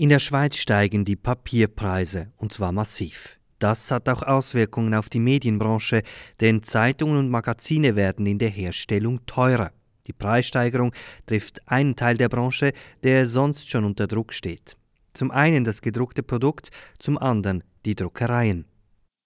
In der Schweiz steigen die Papierpreise, und zwar massiv. Das hat auch Auswirkungen auf die Medienbranche, denn Zeitungen und Magazine werden in der Herstellung teurer. Die Preissteigerung trifft einen Teil der Branche, der sonst schon unter Druck steht. Zum einen das gedruckte Produkt, zum anderen die Druckereien.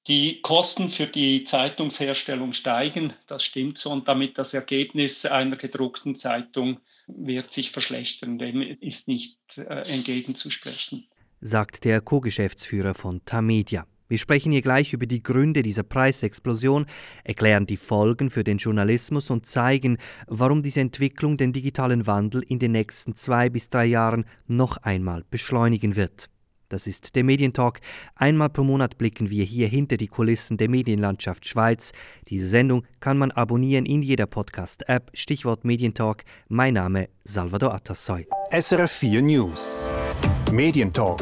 Die Kosten für die Zeitungsherstellung steigen, das stimmt so, und damit das Ergebnis einer gedruckten Zeitung wird sich verschlechtern, dem ist nicht äh, entgegenzusprechen. Sagt der Co-Geschäftsführer von Tamedia. Wir sprechen hier gleich über die Gründe dieser Preisexplosion, erklären die Folgen für den Journalismus und zeigen, warum diese Entwicklung den digitalen Wandel in den nächsten zwei bis drei Jahren noch einmal beschleunigen wird. Das ist der Medientalk. Einmal pro Monat blicken wir hier hinter die Kulissen der Medienlandschaft Schweiz. Diese Sendung kann man abonnieren in jeder Podcast-App. Stichwort Medientalk. Mein Name Salvador Atassoy. SRF 4 News. Medientalk.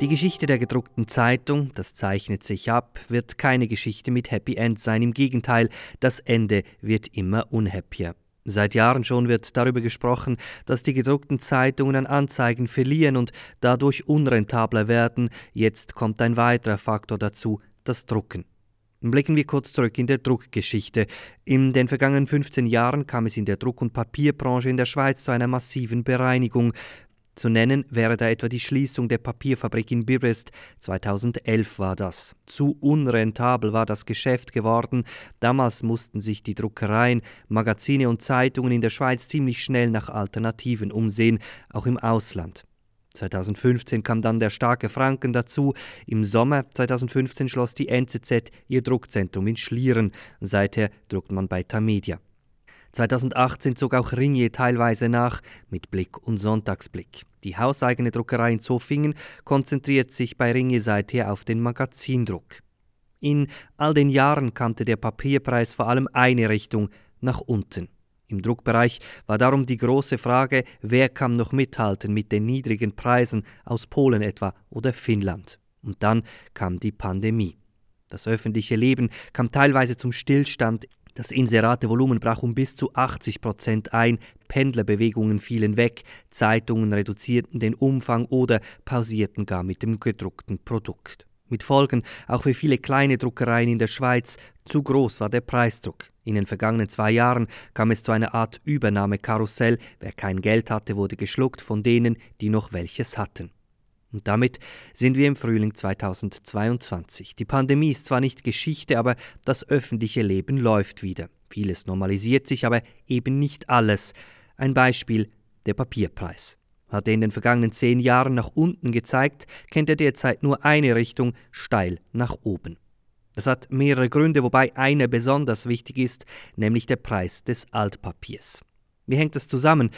Die Geschichte der gedruckten Zeitung, das zeichnet sich ab, wird keine Geschichte mit Happy End sein. Im Gegenteil, das Ende wird immer unhappier. Seit Jahren schon wird darüber gesprochen, dass die gedruckten Zeitungen an Anzeigen verlieren und dadurch unrentabler werden. Jetzt kommt ein weiterer Faktor dazu, das Drucken. Blicken wir kurz zurück in der Druckgeschichte. In den vergangenen 15 Jahren kam es in der Druck- und Papierbranche in der Schweiz zu einer massiven Bereinigung. Zu nennen wäre da etwa die Schließung der Papierfabrik in Bibrest. 2011 war das. Zu unrentabel war das Geschäft geworden. Damals mussten sich die Druckereien, Magazine und Zeitungen in der Schweiz ziemlich schnell nach Alternativen umsehen, auch im Ausland. 2015 kam dann der starke Franken dazu. Im Sommer 2015 schloss die NZZ ihr Druckzentrum in Schlieren. Seither druckt man bei Tamedia. 2018 zog auch Ringier teilweise nach mit Blick und Sonntagsblick. Die hauseigene Druckerei in Zofingen konzentriert sich bei Ringier seither auf den Magazindruck. In all den Jahren kannte der Papierpreis vor allem eine Richtung nach unten. Im Druckbereich war darum die große Frage, wer kann noch mithalten mit den niedrigen Preisen aus Polen etwa oder Finnland. Und dann kam die Pandemie. Das öffentliche Leben kam teilweise zum Stillstand das Inseratevolumen brach um bis zu 80 Prozent ein, Pendlerbewegungen fielen weg, Zeitungen reduzierten den Umfang oder pausierten gar mit dem gedruckten Produkt. Mit Folgen auch für viele kleine Druckereien in der Schweiz. Zu groß war der Preisdruck. In den vergangenen zwei Jahren kam es zu einer Art Übernahmekarussell. Wer kein Geld hatte, wurde geschluckt von denen, die noch welches hatten. Und damit sind wir im Frühling 2022. Die Pandemie ist zwar nicht Geschichte, aber das öffentliche Leben läuft wieder. Vieles normalisiert sich, aber eben nicht alles. Ein Beispiel, der Papierpreis. Hat er in den vergangenen zehn Jahren nach unten gezeigt, kennt er derzeit nur eine Richtung, steil nach oben. Das hat mehrere Gründe, wobei einer besonders wichtig ist, nämlich der Preis des Altpapiers. Wie hängt das zusammen?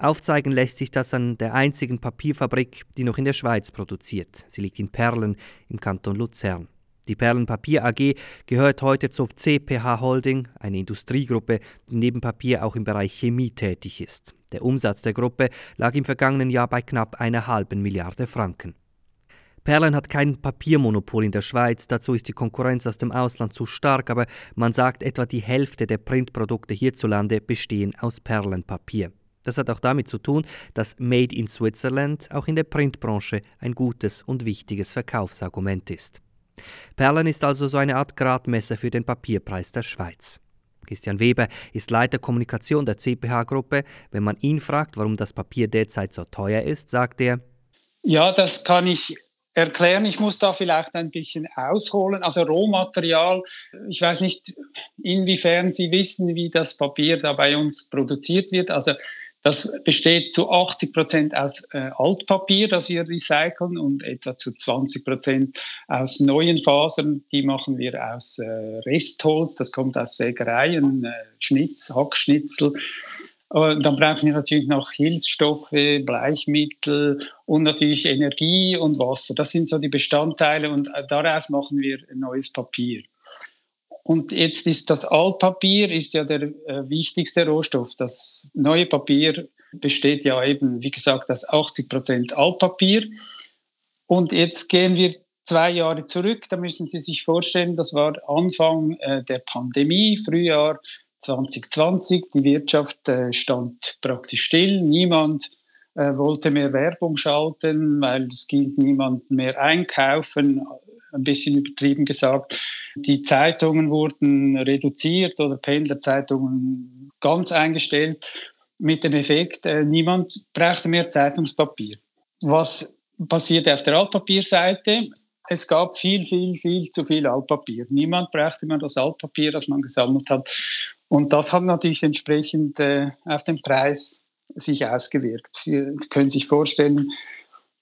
Aufzeigen lässt sich das an der einzigen Papierfabrik, die noch in der Schweiz produziert. Sie liegt in Perlen im Kanton Luzern. Die Perlen Papier AG gehört heute zur CPH Holding, eine Industriegruppe, die neben Papier auch im Bereich Chemie tätig ist. Der Umsatz der Gruppe lag im vergangenen Jahr bei knapp einer halben Milliarde Franken. Perlen hat kein Papiermonopol in der Schweiz, dazu ist die Konkurrenz aus dem Ausland zu stark, aber man sagt, etwa die Hälfte der Printprodukte hierzulande bestehen aus Perlenpapier. Das hat auch damit zu tun, dass Made in Switzerland auch in der Printbranche ein gutes und wichtiges Verkaufsargument ist. Perlen ist also so eine Art Gradmesser für den Papierpreis der Schweiz. Christian Weber ist Leiter Kommunikation der CPH-Gruppe. Wenn man ihn fragt, warum das Papier derzeit so teuer ist, sagt er, ja, das kann ich erklären. Ich muss da vielleicht ein bisschen ausholen. Also Rohmaterial, ich weiß nicht, inwiefern Sie wissen, wie das Papier da bei uns produziert wird. Also das besteht zu 80 Prozent aus äh, Altpapier, das wir recyceln, und etwa zu 20 Prozent aus neuen Fasern. Die machen wir aus äh, Restholz, das kommt aus Sägereien, äh, Schnitz, Hackschnitzel. Und dann brauchen wir natürlich noch Hilfsstoffe, Bleichmittel und natürlich Energie und Wasser. Das sind so die Bestandteile und äh, daraus machen wir neues Papier. Und jetzt ist das Altpapier ist ja der äh, wichtigste Rohstoff. Das neue Papier besteht ja eben, wie gesagt, aus 80 Prozent Altpapier. Und jetzt gehen wir zwei Jahre zurück. Da müssen Sie sich vorstellen, das war Anfang äh, der Pandemie, Frühjahr 2020. Die Wirtschaft äh, stand praktisch still. Niemand wollte mehr Werbung schalten, weil es ging niemand mehr einkaufen, ein bisschen übertrieben gesagt. Die Zeitungen wurden reduziert oder Pendlerzeitungen ganz eingestellt mit dem Effekt, äh, niemand brauchte mehr Zeitungspapier. Was passierte auf der Altpapierseite? Es gab viel, viel, viel zu viel Altpapier. Niemand brauchte mehr das Altpapier, das man gesammelt hat. Und das hat natürlich entsprechend äh, auf den Preis sich ausgewirkt. Sie können sich vorstellen,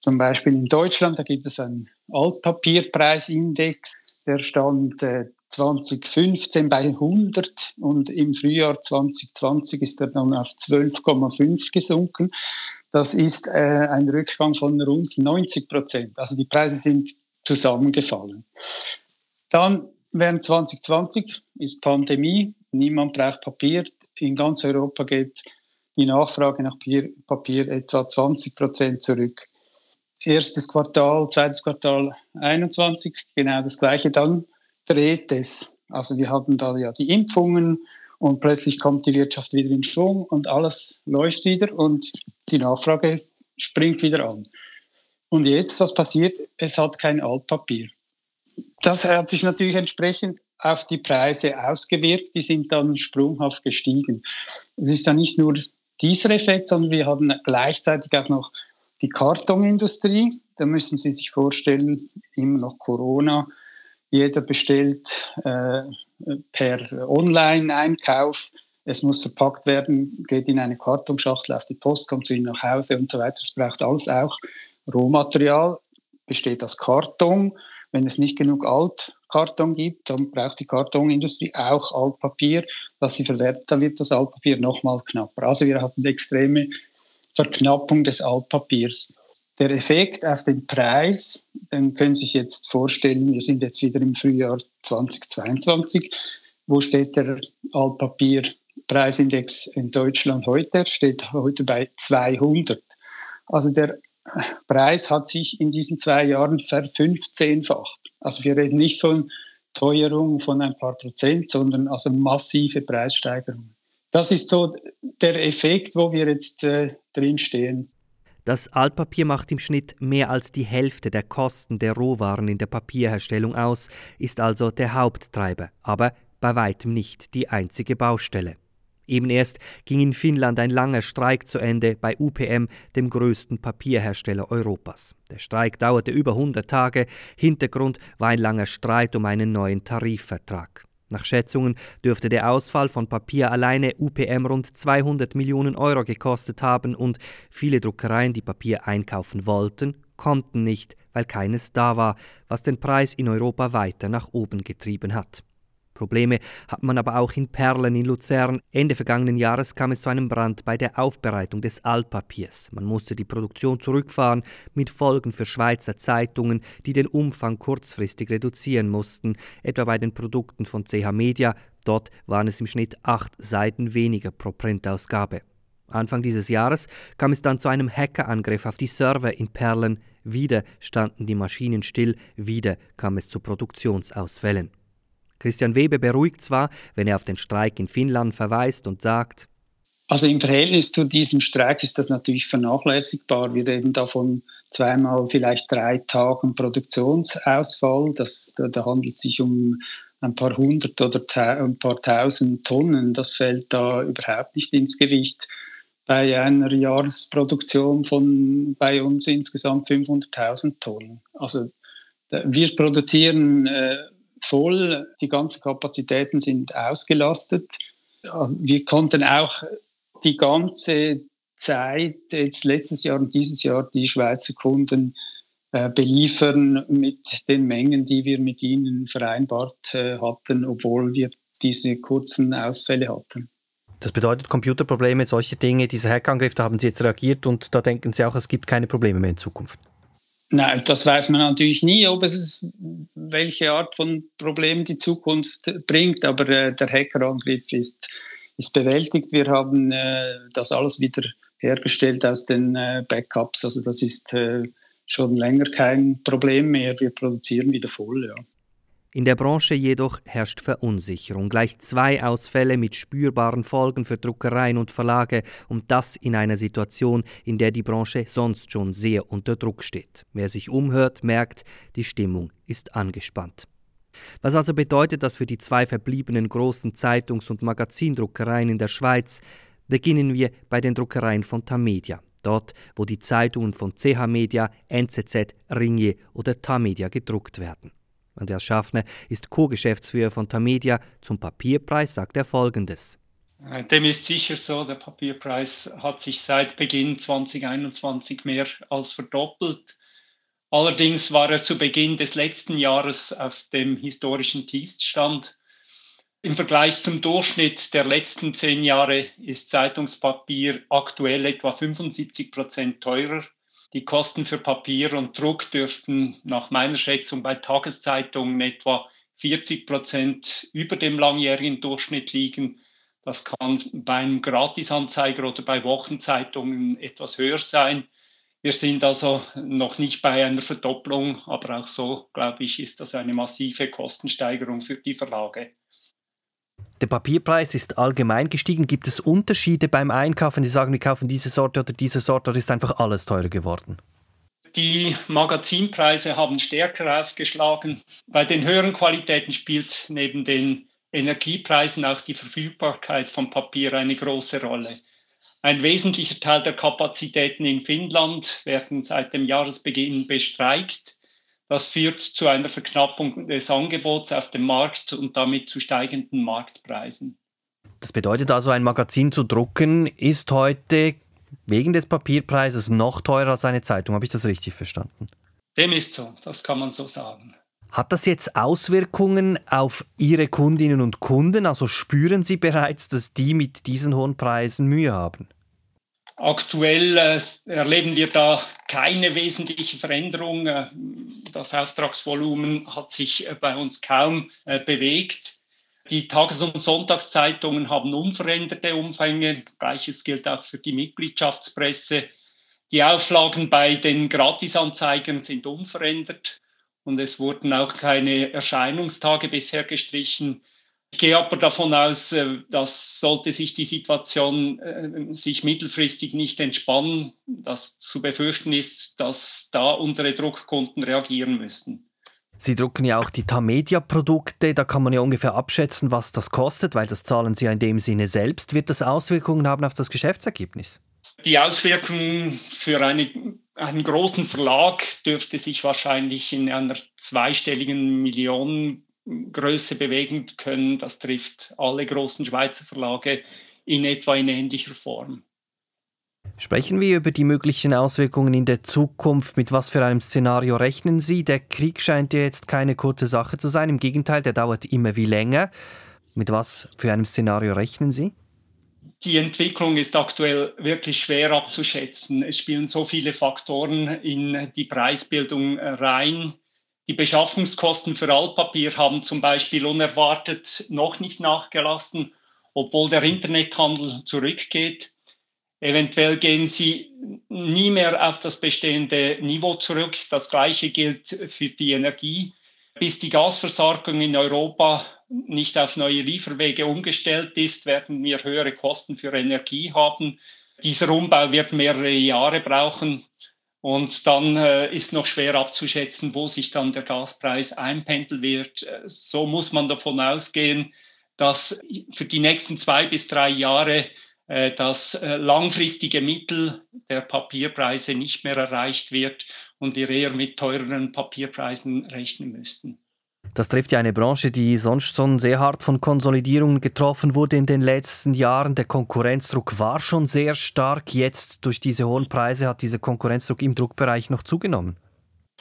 zum Beispiel in Deutschland, da gibt es einen Altpapierpreisindex, der stand äh, 2015 bei 100 und im Frühjahr 2020 ist er dann auf 12,5 gesunken. Das ist äh, ein Rückgang von rund 90 Prozent. Also die Preise sind zusammengefallen. Dann während 2020 ist Pandemie, niemand braucht Papier. In ganz Europa geht die Nachfrage nach Papier etwa 20 Prozent zurück. Erstes Quartal, zweites Quartal 21, genau das gleiche. Dann dreht es. Also wir hatten da ja die Impfungen und plötzlich kommt die Wirtschaft wieder in Schwung und alles läuft wieder und die Nachfrage springt wieder an. Und jetzt, was passiert? Es hat kein Altpapier. Das hat sich natürlich entsprechend auf die Preise ausgewirkt. Die sind dann sprunghaft gestiegen. Es ist ja nicht nur dieser Effekt, sondern wir haben gleichzeitig auch noch die Kartonindustrie. Da müssen Sie sich vorstellen, immer noch Corona. Jeder bestellt äh, per Online-Einkauf. Es muss verpackt werden, geht in eine Kartonschachtel auf die Post, kommt zu Ihnen nach Hause und so weiter. Es braucht alles auch Rohmaterial besteht aus Karton. Wenn es nicht genug Altkarton gibt, dann braucht die Kartonindustrie auch Altpapier, das sie verwertet, dann wird das Altpapier nochmal knapper. Also wir hatten extreme Verknappung des Altpapiers. Der Effekt auf den Preis, den können Sie sich jetzt vorstellen, wir sind jetzt wieder im Frühjahr 2022. Wo steht der Altpapierpreisindex in Deutschland heute? Er steht heute bei 200. Also der Preis hat sich in diesen zwei Jahren verfünfzehnfacht. Also wir reden nicht von Teuerung von ein paar Prozent, sondern also massive Preissteigerungen. Das ist so der Effekt, wo wir jetzt äh, drin stehen. Das Altpapier macht im Schnitt mehr als die Hälfte der Kosten der Rohwaren in der Papierherstellung aus, ist also der Haupttreiber, aber bei weitem nicht die einzige Baustelle. Eben erst ging in Finnland ein langer Streik zu Ende bei UPM, dem größten Papierhersteller Europas. Der Streik dauerte über 100 Tage. Hintergrund war ein langer Streit um einen neuen Tarifvertrag. Nach Schätzungen dürfte der Ausfall von Papier alleine UPM rund 200 Millionen Euro gekostet haben und viele Druckereien, die Papier einkaufen wollten, konnten nicht, weil keines da war, was den Preis in Europa weiter nach oben getrieben hat. Probleme hat man aber auch in Perlen in Luzern. Ende vergangenen Jahres kam es zu einem Brand bei der Aufbereitung des Altpapiers. Man musste die Produktion zurückfahren, mit Folgen für Schweizer Zeitungen, die den Umfang kurzfristig reduzieren mussten, etwa bei den Produkten von CH Media. Dort waren es im Schnitt acht Seiten weniger pro Printausgabe. Anfang dieses Jahres kam es dann zu einem Hackerangriff auf die Server in Perlen. Wieder standen die Maschinen still, wieder kam es zu Produktionsausfällen. Christian Weber beruhigt zwar, wenn er auf den Streik in Finnland verweist und sagt, also im Verhältnis zu diesem Streik ist das natürlich vernachlässigbar. Wir reden davon zweimal, vielleicht drei Tagen Produktionsausfall. Das, da, da handelt es sich um ein paar hundert oder ein paar tausend Tonnen. Das fällt da überhaupt nicht ins Gewicht. Bei einer Jahresproduktion von bei uns insgesamt 500.000 Tonnen. Also wir produzieren äh, voll, die ganzen Kapazitäten sind ausgelastet. Wir konnten auch die ganze Zeit, jetzt letztes Jahr und dieses Jahr, die Schweizer Kunden äh, beliefern mit den Mengen, die wir mit ihnen vereinbart äh, hatten, obwohl wir diese kurzen Ausfälle hatten. Das bedeutet Computerprobleme, solche Dinge, dieser Hackangriff, da haben Sie jetzt reagiert und da denken Sie auch, es gibt keine Probleme mehr in Zukunft. Nein, das weiß man natürlich nie, ob es welche Art von Problem die Zukunft bringt, aber äh, der Hackerangriff ist, ist bewältigt. Wir haben äh, das alles wieder hergestellt aus den äh, Backups, also das ist äh, schon länger kein Problem mehr. Wir produzieren wieder voll, ja. In der Branche jedoch herrscht Verunsicherung. Gleich zwei Ausfälle mit spürbaren Folgen für Druckereien und Verlage und das in einer Situation, in der die Branche sonst schon sehr unter Druck steht. Wer sich umhört, merkt, die Stimmung ist angespannt. Was also bedeutet das für die zwei verbliebenen großen Zeitungs- und Magazindruckereien in der Schweiz? Beginnen wir bei den Druckereien von Tamedia, dort wo die Zeitungen von CH Media, NZZ, Ringier oder Tamedia gedruckt werden. Andreas Schaffner ist Co-Geschäftsführer von Tamedia. Zum Papierpreis sagt er Folgendes. Äh, dem ist sicher so, der Papierpreis hat sich seit Beginn 2021 mehr als verdoppelt. Allerdings war er zu Beginn des letzten Jahres auf dem historischen Tiefstand. Im Vergleich zum Durchschnitt der letzten zehn Jahre ist Zeitungspapier aktuell etwa 75 Prozent teurer die Kosten für Papier und Druck dürften nach meiner Schätzung bei Tageszeitungen etwa 40 Prozent über dem langjährigen Durchschnitt liegen. Das kann beim Gratisanzeiger oder bei Wochenzeitungen etwas höher sein. Wir sind also noch nicht bei einer Verdopplung, aber auch so, glaube ich, ist das eine massive Kostensteigerung für die Verlage. Der Papierpreis ist allgemein gestiegen. Gibt es Unterschiede beim Einkaufen, die sagen, wir kaufen diese Sorte oder diese Sorte oder ist einfach alles teurer geworden? Die Magazinpreise haben stärker aufgeschlagen. Bei den höheren Qualitäten spielt neben den Energiepreisen auch die Verfügbarkeit von Papier eine große Rolle. Ein wesentlicher Teil der Kapazitäten in Finnland werden seit dem Jahresbeginn bestreikt. Das führt zu einer Verknappung des Angebots auf dem Markt und damit zu steigenden Marktpreisen. Das bedeutet also, ein Magazin zu drucken ist heute wegen des Papierpreises noch teurer als eine Zeitung. Habe ich das richtig verstanden? Dem ist so, das kann man so sagen. Hat das jetzt Auswirkungen auf Ihre Kundinnen und Kunden? Also spüren Sie bereits, dass die mit diesen hohen Preisen Mühe haben? Aktuell äh, erleben wir da keine wesentliche Veränderung. Äh, das Auftragsvolumen hat sich äh, bei uns kaum äh, bewegt. Die Tages- und Sonntagszeitungen haben unveränderte Umfänge. Gleiches gilt auch für die Mitgliedschaftspresse. Die Auflagen bei den Gratisanzeigern sind unverändert und es wurden auch keine Erscheinungstage bisher gestrichen. Ich gehe aber davon aus, äh, dass sollte sich die Situation äh, sich mittelfristig nicht entspannen, dass zu befürchten ist, dass da unsere Druckkunden reagieren müssen. Sie drucken ja auch die Tamedia-Produkte, da kann man ja ungefähr abschätzen, was das kostet, weil das zahlen Sie ja in dem Sinne selbst. Wird das Auswirkungen haben auf das Geschäftsergebnis? Die Auswirkungen für eine, einen großen Verlag dürfte sich wahrscheinlich in einer zweistelligen Millionen Größe bewegen können. Das trifft alle großen Schweizer Verlage in etwa in ähnlicher Form. Sprechen wir über die möglichen Auswirkungen in der Zukunft. Mit was für einem Szenario rechnen Sie? Der Krieg scheint ja jetzt keine kurze Sache zu sein. Im Gegenteil, der dauert immer wie länger. Mit was für einem Szenario rechnen Sie? Die Entwicklung ist aktuell wirklich schwer abzuschätzen. Es spielen so viele Faktoren in die Preisbildung rein. Die Beschaffungskosten für Altpapier haben zum Beispiel unerwartet noch nicht nachgelassen, obwohl der Internethandel zurückgeht. Eventuell gehen sie nie mehr auf das bestehende Niveau zurück. Das Gleiche gilt für die Energie. Bis die Gasversorgung in Europa nicht auf neue Lieferwege umgestellt ist, werden wir höhere Kosten für Energie haben. Dieser Umbau wird mehrere Jahre brauchen. Und dann äh, ist noch schwer abzuschätzen, wo sich dann der Gaspreis einpendeln wird. Äh, so muss man davon ausgehen, dass für die nächsten zwei bis drei Jahre äh, das äh, langfristige Mittel der Papierpreise nicht mehr erreicht wird und wir eher mit teureren Papierpreisen rechnen müssen. Das trifft ja eine Branche, die sonst schon sehr hart von Konsolidierungen getroffen wurde in den letzten Jahren. Der Konkurrenzdruck war schon sehr stark. Jetzt durch diese hohen Preise hat dieser Konkurrenzdruck im Druckbereich noch zugenommen.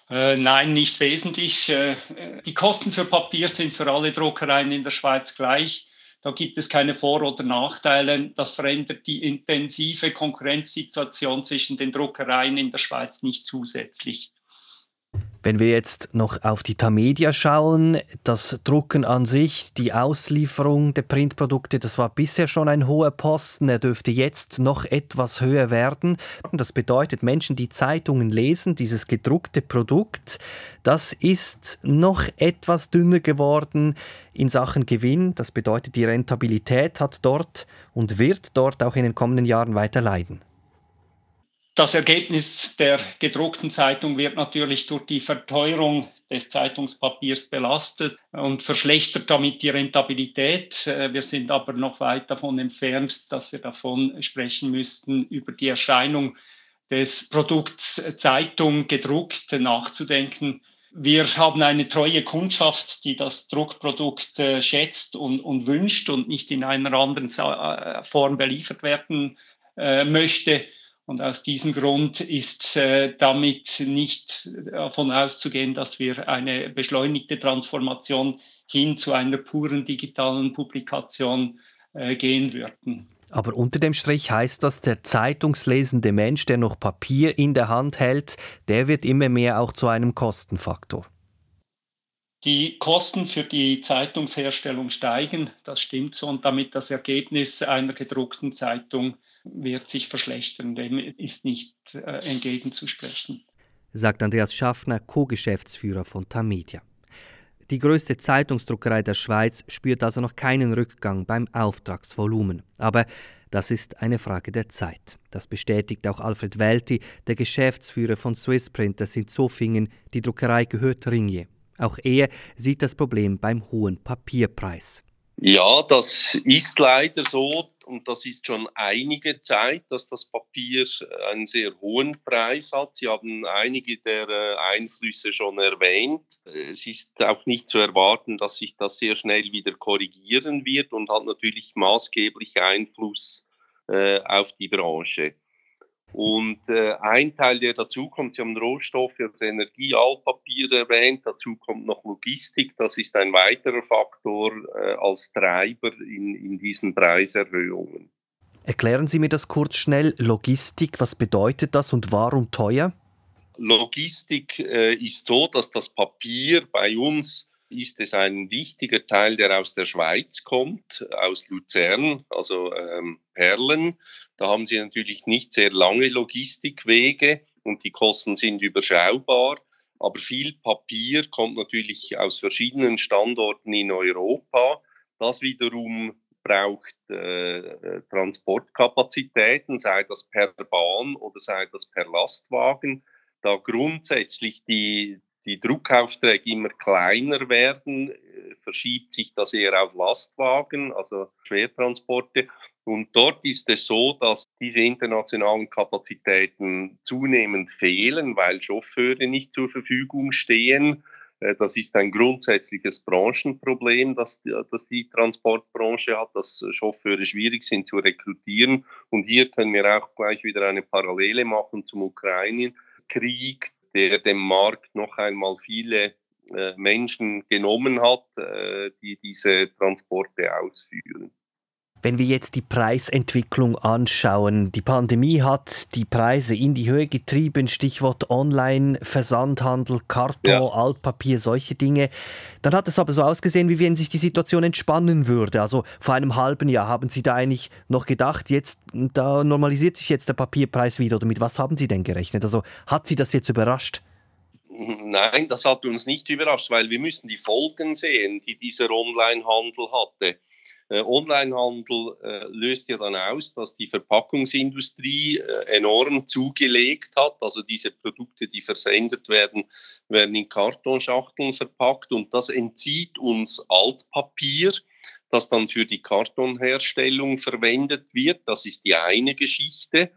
Äh, nein, nicht wesentlich. Äh, die Kosten für Papier sind für alle Druckereien in der Schweiz gleich. Da gibt es keine Vor- oder Nachteile. Das verändert die intensive Konkurrenzsituation zwischen den Druckereien in der Schweiz nicht zusätzlich. Wenn wir jetzt noch auf die Tamedia schauen, das Drucken an sich, die Auslieferung der Printprodukte, das war bisher schon ein hoher Posten. Er dürfte jetzt noch etwas höher werden. Das bedeutet, Menschen, die Zeitungen lesen, dieses gedruckte Produkt, das ist noch etwas dünner geworden in Sachen Gewinn. Das bedeutet, die Rentabilität hat dort und wird dort auch in den kommenden Jahren weiter leiden. Das Ergebnis der gedruckten Zeitung wird natürlich durch die Verteuerung des Zeitungspapiers belastet und verschlechtert damit die Rentabilität. Äh, wir sind aber noch weit davon entfernt, dass wir davon sprechen müssten, über die Erscheinung des Produkts Zeitung gedruckt nachzudenken. Wir haben eine treue Kundschaft, die das Druckprodukt äh, schätzt und, und, wünscht und nicht in einer anderen äh, Form beliefert werden möchte. Und aus diesem Grund ist äh, damit nicht davon auszugehen, dass wir eine beschleunigte Transformation hin zu einer puren digitalen Publikation äh, gehen würden. Aber unter dem Strich heißt das, der zeitungslesende Mensch, der noch Papier in der Hand hält, der wird immer mehr auch zu einem Kostenfaktor. Die Kosten für die Zeitungsherstellung steigen, das stimmt so, und damit das Ergebnis einer gedruckten Zeitung wird sich verschlechtern. Dem ist nicht äh, entgegenzusprechen. Sagt Andreas Schaffner, Co-Geschäftsführer von Tamedia. Die größte Zeitungsdruckerei der Schweiz spürt also noch keinen Rückgang beim Auftragsvolumen. Aber das ist eine Frage der Zeit. Das bestätigt auch Alfred Welti, der Geschäftsführer von Swiss Printers in Zofingen. Die Druckerei gehört Ringier. Auch er sieht das Problem beim hohen Papierpreis. Ja, das ist leider so und das ist schon einige Zeit, dass das Papier einen sehr hohen Preis hat. Sie haben einige der äh, Einflüsse schon erwähnt. Es ist auch nicht zu erwarten, dass sich das sehr schnell wieder korrigieren wird und hat natürlich maßgeblich Einfluss äh, auf die Branche. Und äh, ein Teil, der dazu kommt, Sie haben Rohstoffe, also Energie, Altpapier erwähnt, dazu kommt noch Logistik. Das ist ein weiterer Faktor äh, als Treiber in, in diesen Preiserhöhungen. Erklären Sie mir das kurz schnell. Logistik, was bedeutet das und warum teuer? Logistik äh, ist so, dass das Papier bei uns ist es ein wichtiger Teil, der aus der Schweiz kommt, aus Luzern, also ähm, Perlen. Da haben Sie natürlich nicht sehr lange Logistikwege und die Kosten sind überschaubar. Aber viel Papier kommt natürlich aus verschiedenen Standorten in Europa. Das wiederum braucht äh, Transportkapazitäten, sei das per Bahn oder sei das per Lastwagen. Da grundsätzlich die, die Druckaufträge immer kleiner werden, äh, verschiebt sich das eher auf Lastwagen, also Schwertransporte. Und dort ist es so, dass diese internationalen Kapazitäten zunehmend fehlen, weil Chauffeure nicht zur Verfügung stehen. Äh, das ist ein grundsätzliches Branchenproblem, das, das die Transportbranche hat, dass Chauffeure schwierig sind zu rekrutieren. Und hier können wir auch gleich wieder eine Parallele machen zum Ukraine-Krieg, der dem Markt noch einmal viele äh, Menschen genommen hat, äh, die diese Transporte ausführen. Wenn wir jetzt die Preisentwicklung anschauen, die Pandemie hat die Preise in die Höhe getrieben, Stichwort Online, Versandhandel, Karton, ja. Altpapier, solche Dinge. Dann hat es aber so ausgesehen, wie wenn sich die Situation entspannen würde. Also vor einem halben Jahr haben Sie da eigentlich noch gedacht, jetzt da normalisiert sich jetzt der Papierpreis wieder oder mit was haben Sie denn gerechnet? Also hat Sie das jetzt überrascht? Nein, das hat uns nicht überrascht, weil wir müssen die Folgen sehen, die dieser Onlinehandel hatte. Äh, Onlinehandel äh, löst ja dann aus, dass die Verpackungsindustrie äh, enorm zugelegt hat. Also diese Produkte, die versendet werden, werden in Kartonschachteln verpackt und das entzieht uns Altpapier, das dann für die Kartonherstellung verwendet wird. Das ist die eine Geschichte.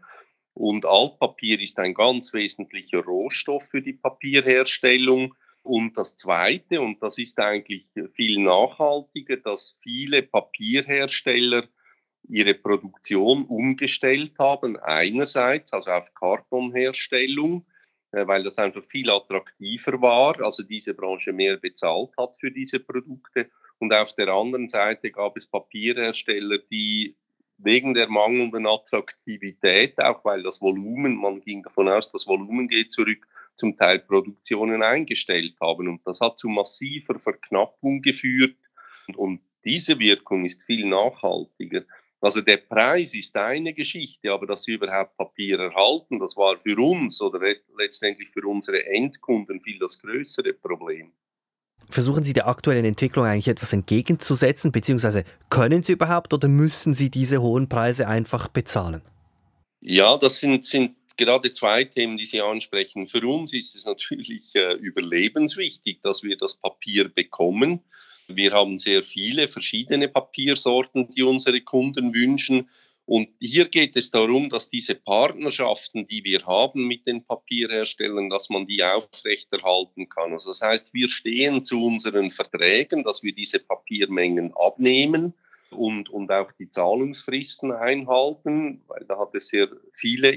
Und Altpapier ist ein ganz wesentlicher Rohstoff für die Papierherstellung. Und das Zweite, und das ist eigentlich viel nachhaltiger, dass viele Papierhersteller ihre Produktion umgestellt haben. Einerseits also auf Kartonherstellung, äh, weil das einfach viel attraktiver war, also diese Branche mehr bezahlt hat für diese Produkte. Und auf der anderen Seite gab es Papierhersteller, die wegen der mangelnden Attraktivität, auch weil das Volumen, man ging davon aus, das Volumen geht zurück, zum Teil Produktionen eingestellt haben. Und das hat zu massiver Verknappung geführt. Und diese Wirkung ist viel nachhaltiger. Also der Preis ist eine Geschichte, aber dass sie überhaupt Papier erhalten, das war für uns oder letztendlich für unsere Endkunden viel das größere Problem. Versuchen Sie der aktuellen Entwicklung eigentlich etwas entgegenzusetzen, beziehungsweise können Sie überhaupt oder müssen Sie diese hohen Preise einfach bezahlen? Ja, das sind, sind gerade zwei Themen, die Sie ansprechen. Für uns ist es natürlich äh, überlebenswichtig, dass wir das Papier bekommen. Wir haben sehr viele verschiedene Papiersorten, die unsere Kunden wünschen. Und hier geht es darum, dass diese Partnerschaften, die wir haben mit den Papierherstellern, dass man die aufrechterhalten kann. Also das heißt, wir stehen zu unseren Verträgen, dass wir diese Papiermengen abnehmen und, und auch die Zahlungsfristen einhalten, weil da hat es sehr viele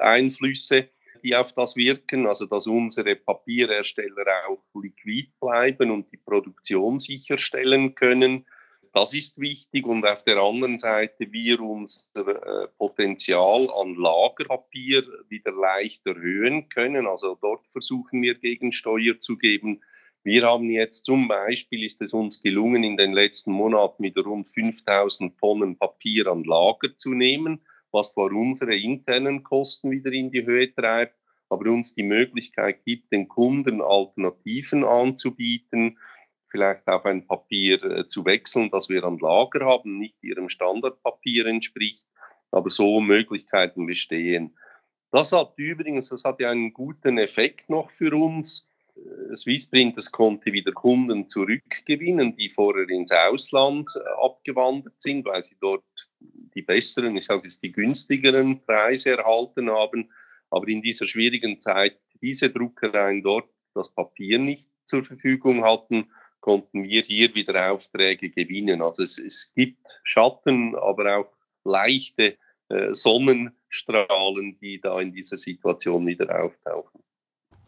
Einflüsse die auf das wirken, also dass unsere Papierhersteller auch liquid bleiben und die Produktion sicherstellen können. Das ist wichtig und auf der anderen Seite wir unser äh, Potenzial an Lagerpapier wieder leicht erhöhen können. Also dort versuchen wir Gegensteuer zu geben. Wir haben jetzt zum Beispiel, ist es uns gelungen, in den letzten Monaten mit rund 5000 Tonnen Papier an Lager zu nehmen was zwar unsere internen Kosten wieder in die Höhe treibt, aber uns die Möglichkeit gibt, den Kunden Alternativen anzubieten, vielleicht auf ein Papier äh, zu wechseln, das wir an Lager haben, nicht ihrem Standardpapier entspricht, aber so Möglichkeiten bestehen. Das hat übrigens, das hat ja einen guten Effekt noch für uns. Swissprint das konnte wieder Kunden zurückgewinnen, die vorher ins Ausland äh, abgewandert sind, weil sie dort die besseren, ich sage jetzt die günstigeren Preise erhalten haben. Aber in dieser schwierigen Zeit diese Druckereien dort das Papier nicht zur Verfügung hatten, konnten wir hier wieder Aufträge gewinnen. Also es, es gibt Schatten, aber auch leichte äh, Sonnenstrahlen, die da in dieser Situation wieder auftauchen.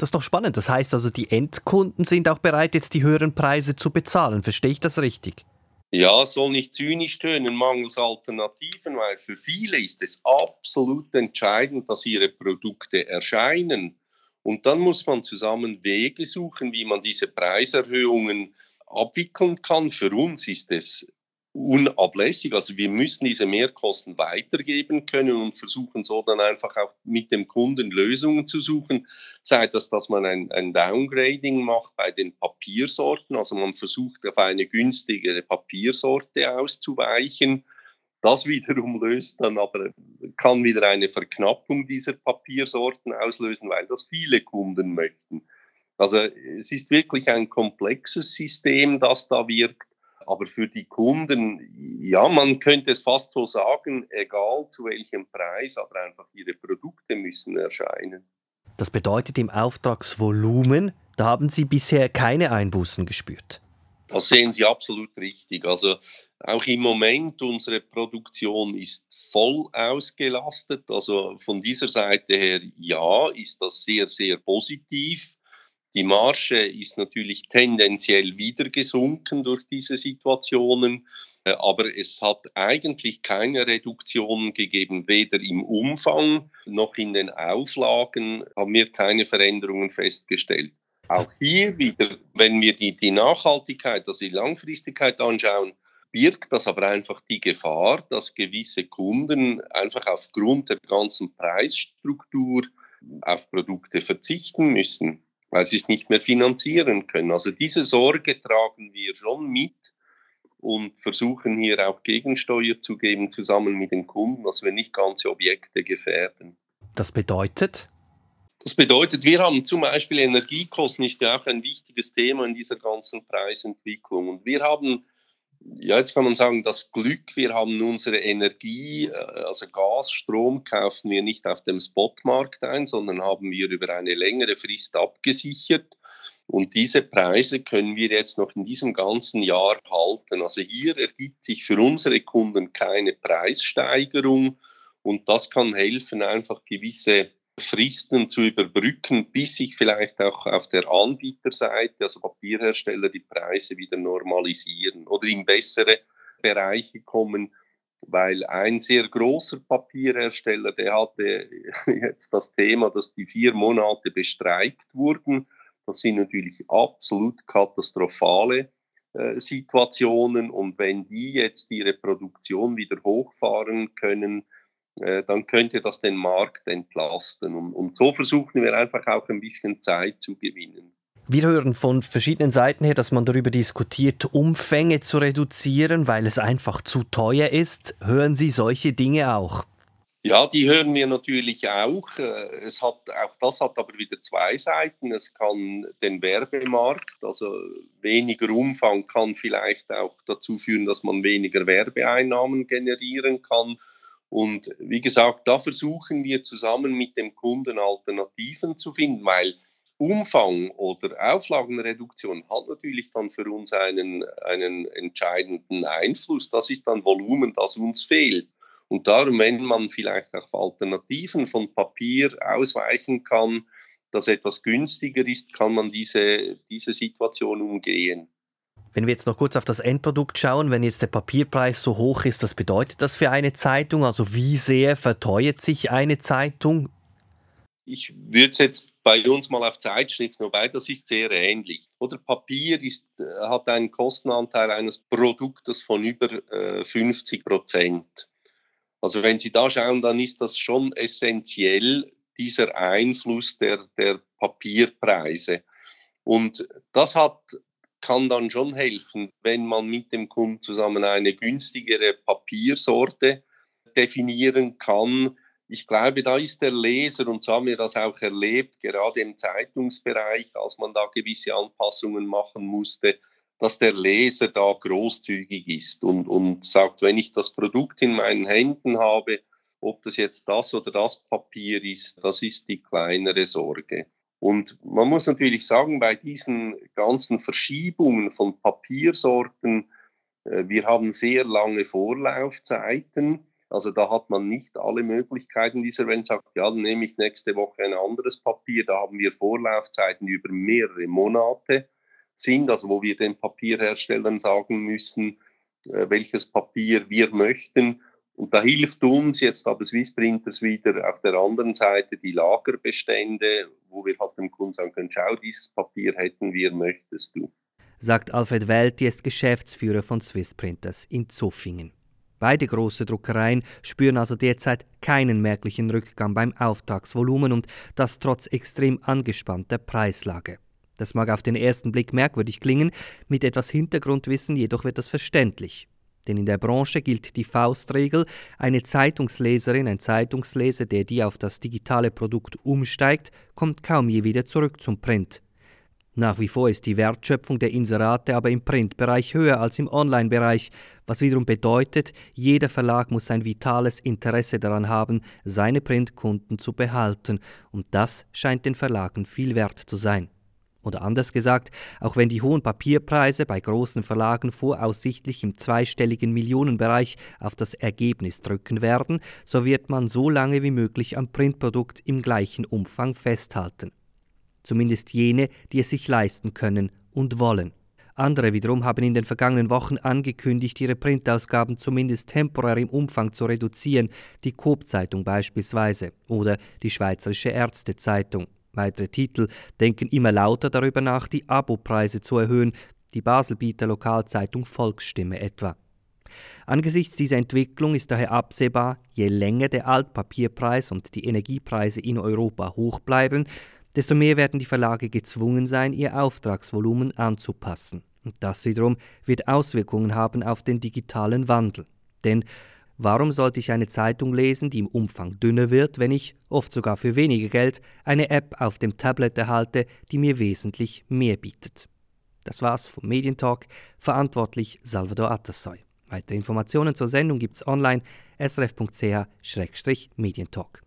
Das ist doch spannend. Das heißt also, die Endkunden sind auch bereit, jetzt die höheren Preise zu bezahlen. Verstehe ich das richtig? Ja, soll nicht zynisch tönen, mangels Alternativen, weil für viele ist es absolut entscheidend, dass ihre Produkte erscheinen. Und dann muss man zusammen Wege suchen, wie man diese Preiserhöhungen abwickeln kann. Für uns ist es unablässig. Also wir müssen diese Mehrkosten weitergeben können und versuchen so dann einfach auch mit dem Kunden Lösungen zu suchen. Sei das, dass man ein, ein Downgrading macht bei den Papiersorten, also man versucht auf eine günstigere Papiersorte auszuweichen. Das wiederum löst dann aber, kann wieder eine Verknappung dieser Papiersorten auslösen, weil das viele Kunden möchten. Also es ist wirklich ein komplexes System, das da wirkt. Aber für die Kunden, ja, man könnte es fast so sagen, egal zu welchem Preis, aber einfach ihre Produkte müssen erscheinen. Das bedeutet im Auftragsvolumen, da haben Sie bisher keine Einbußen gespürt. Das sehen Sie absolut richtig. Also auch im Moment, unsere Produktion ist voll ausgelastet. Also von dieser Seite her, ja, ist das sehr, sehr positiv. Die Marge ist natürlich tendenziell wieder gesunken durch diese Situationen, äh, aber es hat eigentlich keine Reduktionen gegeben, weder im Umfang noch in den Auflagen haben wir keine Veränderungen festgestellt. Auch hier wieder, wenn wir die, die Nachhaltigkeit, also die Langfristigkeit anschauen, birgt das aber einfach die Gefahr, dass gewisse Kunden einfach aufgrund der ganzen Preisstruktur auf Produkte verzichten müssen weil sie es nicht mehr finanzieren können. Also diese Sorge tragen wir schon mit und versuchen hier auch Gegensteuer zu geben, zusammen mit den Kunden, dass wir nicht ganze Objekte gefährden. Das bedeutet? Das bedeutet, wir haben zum Beispiel Energiekosten, ist ja auch ein wichtiges Thema in dieser ganzen Preisentwicklung. Und wir haben ja, jetzt kann man sagen, das Glück, wir haben unsere Energie, äh, also Gas, Strom, kaufen wir nicht auf dem Spotmarkt ein, sondern haben wir über eine längere Frist abgesichert. Und diese Preise können wir jetzt noch in diesem ganzen Jahr halten. Also hier ergibt sich für unsere Kunden keine Preissteigerung und das kann helfen, einfach gewisse Fristen zu überbrücken, bis sich vielleicht auch auf der Anbieterseite, also Papierhersteller, die Preise wieder normalisieren oder in bessere Bereiche kommen, weil ein sehr großer Papierhersteller, der hatte jetzt das Thema, dass die vier Monate bestreikt wurden. Das sind natürlich absolut katastrophale äh, Situationen und wenn die jetzt ihre Produktion wieder hochfahren können, dann könnte das den Markt entlasten. Und, und so versuchen wir einfach auch ein bisschen Zeit zu gewinnen. Wir hören von verschiedenen Seiten her, dass man darüber diskutiert, Umfänge zu reduzieren, weil es einfach zu teuer ist. Hören Sie solche Dinge auch? Ja, die hören wir natürlich auch. Äh, es hat, auch das hat aber wieder zwei Seiten. Es kann den Werbemarkt, also weniger Umfang kann vielleicht auch dazu führen, dass man weniger Werbeeinnahmen generieren kann. Und wie gesagt, da versuchen wir zusammen mit dem Kunden Alternativen zu finden, weil Umfang oder Auflagenreduktion hat natürlich dann für uns einen, einen entscheidenden Einfluss. Das ist dann Volumen, das uns fehlt. Und darum, wenn man vielleicht auf Alternativen von Papier ausweichen kann, das etwas günstiger ist, kann man diese, diese Situation umgehen. Wenn wir jetzt noch kurz auf das Endprodukt schauen, wenn jetzt der Papierpreis so hoch ist, was bedeutet das für eine Zeitung? Also wie sehr verteuert sich eine Zeitung? Ich würde es jetzt bei uns mal auf Zeitschriften, wobei das ist sehr ähnlich. Oder Papier ist, äh, hat einen Kostenanteil eines Produktes von über äh, 50 Prozent. Also wenn Sie da schauen, dann ist das schon essentiell, dieser Einfluss der, der Papierpreise. Und das hat, kann dann schon helfen, wenn man mit dem Kunden zusammen eine günstigere Papiersorte definieren kann, ich glaube, da ist der Leser, und so haben wir das auch erlebt, gerade im Zeitungsbereich, als man da gewisse Anpassungen machen musste, dass der Leser da großzügig ist und, und sagt, wenn ich das Produkt in meinen Händen habe, ob das jetzt das oder das Papier ist, das ist die kleinere Sorge. Und man muss natürlich sagen, bei diesen ganzen Verschiebungen von Papiersorten, äh, wir haben sehr lange Vorlaufzeiten. Also da hat man nicht alle Möglichkeiten dieser, wenn sagt, ja, dann nehme ich nächste Woche ein anderes Papier. Da haben wir Vorlaufzeiten die über mehrere Monate sind, also wo wir den Papierherstellern sagen müssen, äh, welches Papier wir möchten. Und da hilft uns jetzt aber Swiss Printers wieder auf der anderen Seite die Lagerbestände, wo wir halt dem Kunden sagen können, schau, dieses Papier hätten wir, möchtest du. Sagt Alfred Welt, ist Geschäftsführer von Swiss Printers in Zofingen. Beide große Druckereien spüren also derzeit keinen merklichen Rückgang beim Auftragsvolumen und das trotz extrem angespannter Preislage. Das mag auf den ersten Blick merkwürdig klingen, mit etwas Hintergrundwissen jedoch wird das verständlich. Denn in der Branche gilt die Faustregel, eine Zeitungsleserin, ein Zeitungsleser, der die auf das digitale Produkt umsteigt, kommt kaum je wieder zurück zum Print. Nach wie vor ist die Wertschöpfung der Inserate aber im Printbereich höher als im Online-Bereich, was wiederum bedeutet, jeder Verlag muss ein vitales Interesse daran haben, seine Printkunden zu behalten, und das scheint den Verlagen viel wert zu sein. Oder anders gesagt, auch wenn die hohen Papierpreise bei großen Verlagen voraussichtlich im zweistelligen Millionenbereich auf das Ergebnis drücken werden, so wird man so lange wie möglich am Printprodukt im gleichen Umfang festhalten zumindest jene, die es sich leisten können und wollen. Andere wiederum haben in den vergangenen Wochen angekündigt, ihre Printausgaben zumindest temporär im Umfang zu reduzieren, die Coop-Zeitung beispielsweise oder die Schweizerische Ärztezeitung. Weitere Titel denken immer lauter darüber nach, die Abopreise zu erhöhen, die Baselbieter Lokalzeitung Volksstimme etwa. Angesichts dieser Entwicklung ist daher absehbar, je länger der Altpapierpreis und die Energiepreise in Europa hoch bleiben, desto mehr werden die Verlage gezwungen sein, ihr Auftragsvolumen anzupassen. Und das wiederum wird Auswirkungen haben auf den digitalen Wandel. Denn warum sollte ich eine Zeitung lesen, die im Umfang dünner wird, wenn ich, oft sogar für weniger Geld, eine App auf dem Tablet erhalte, die mir wesentlich mehr bietet? Das war's vom Medientalk, verantwortlich Salvador Atassoy. Weitere Informationen zur Sendung gibt's online srf.ch-medientalk.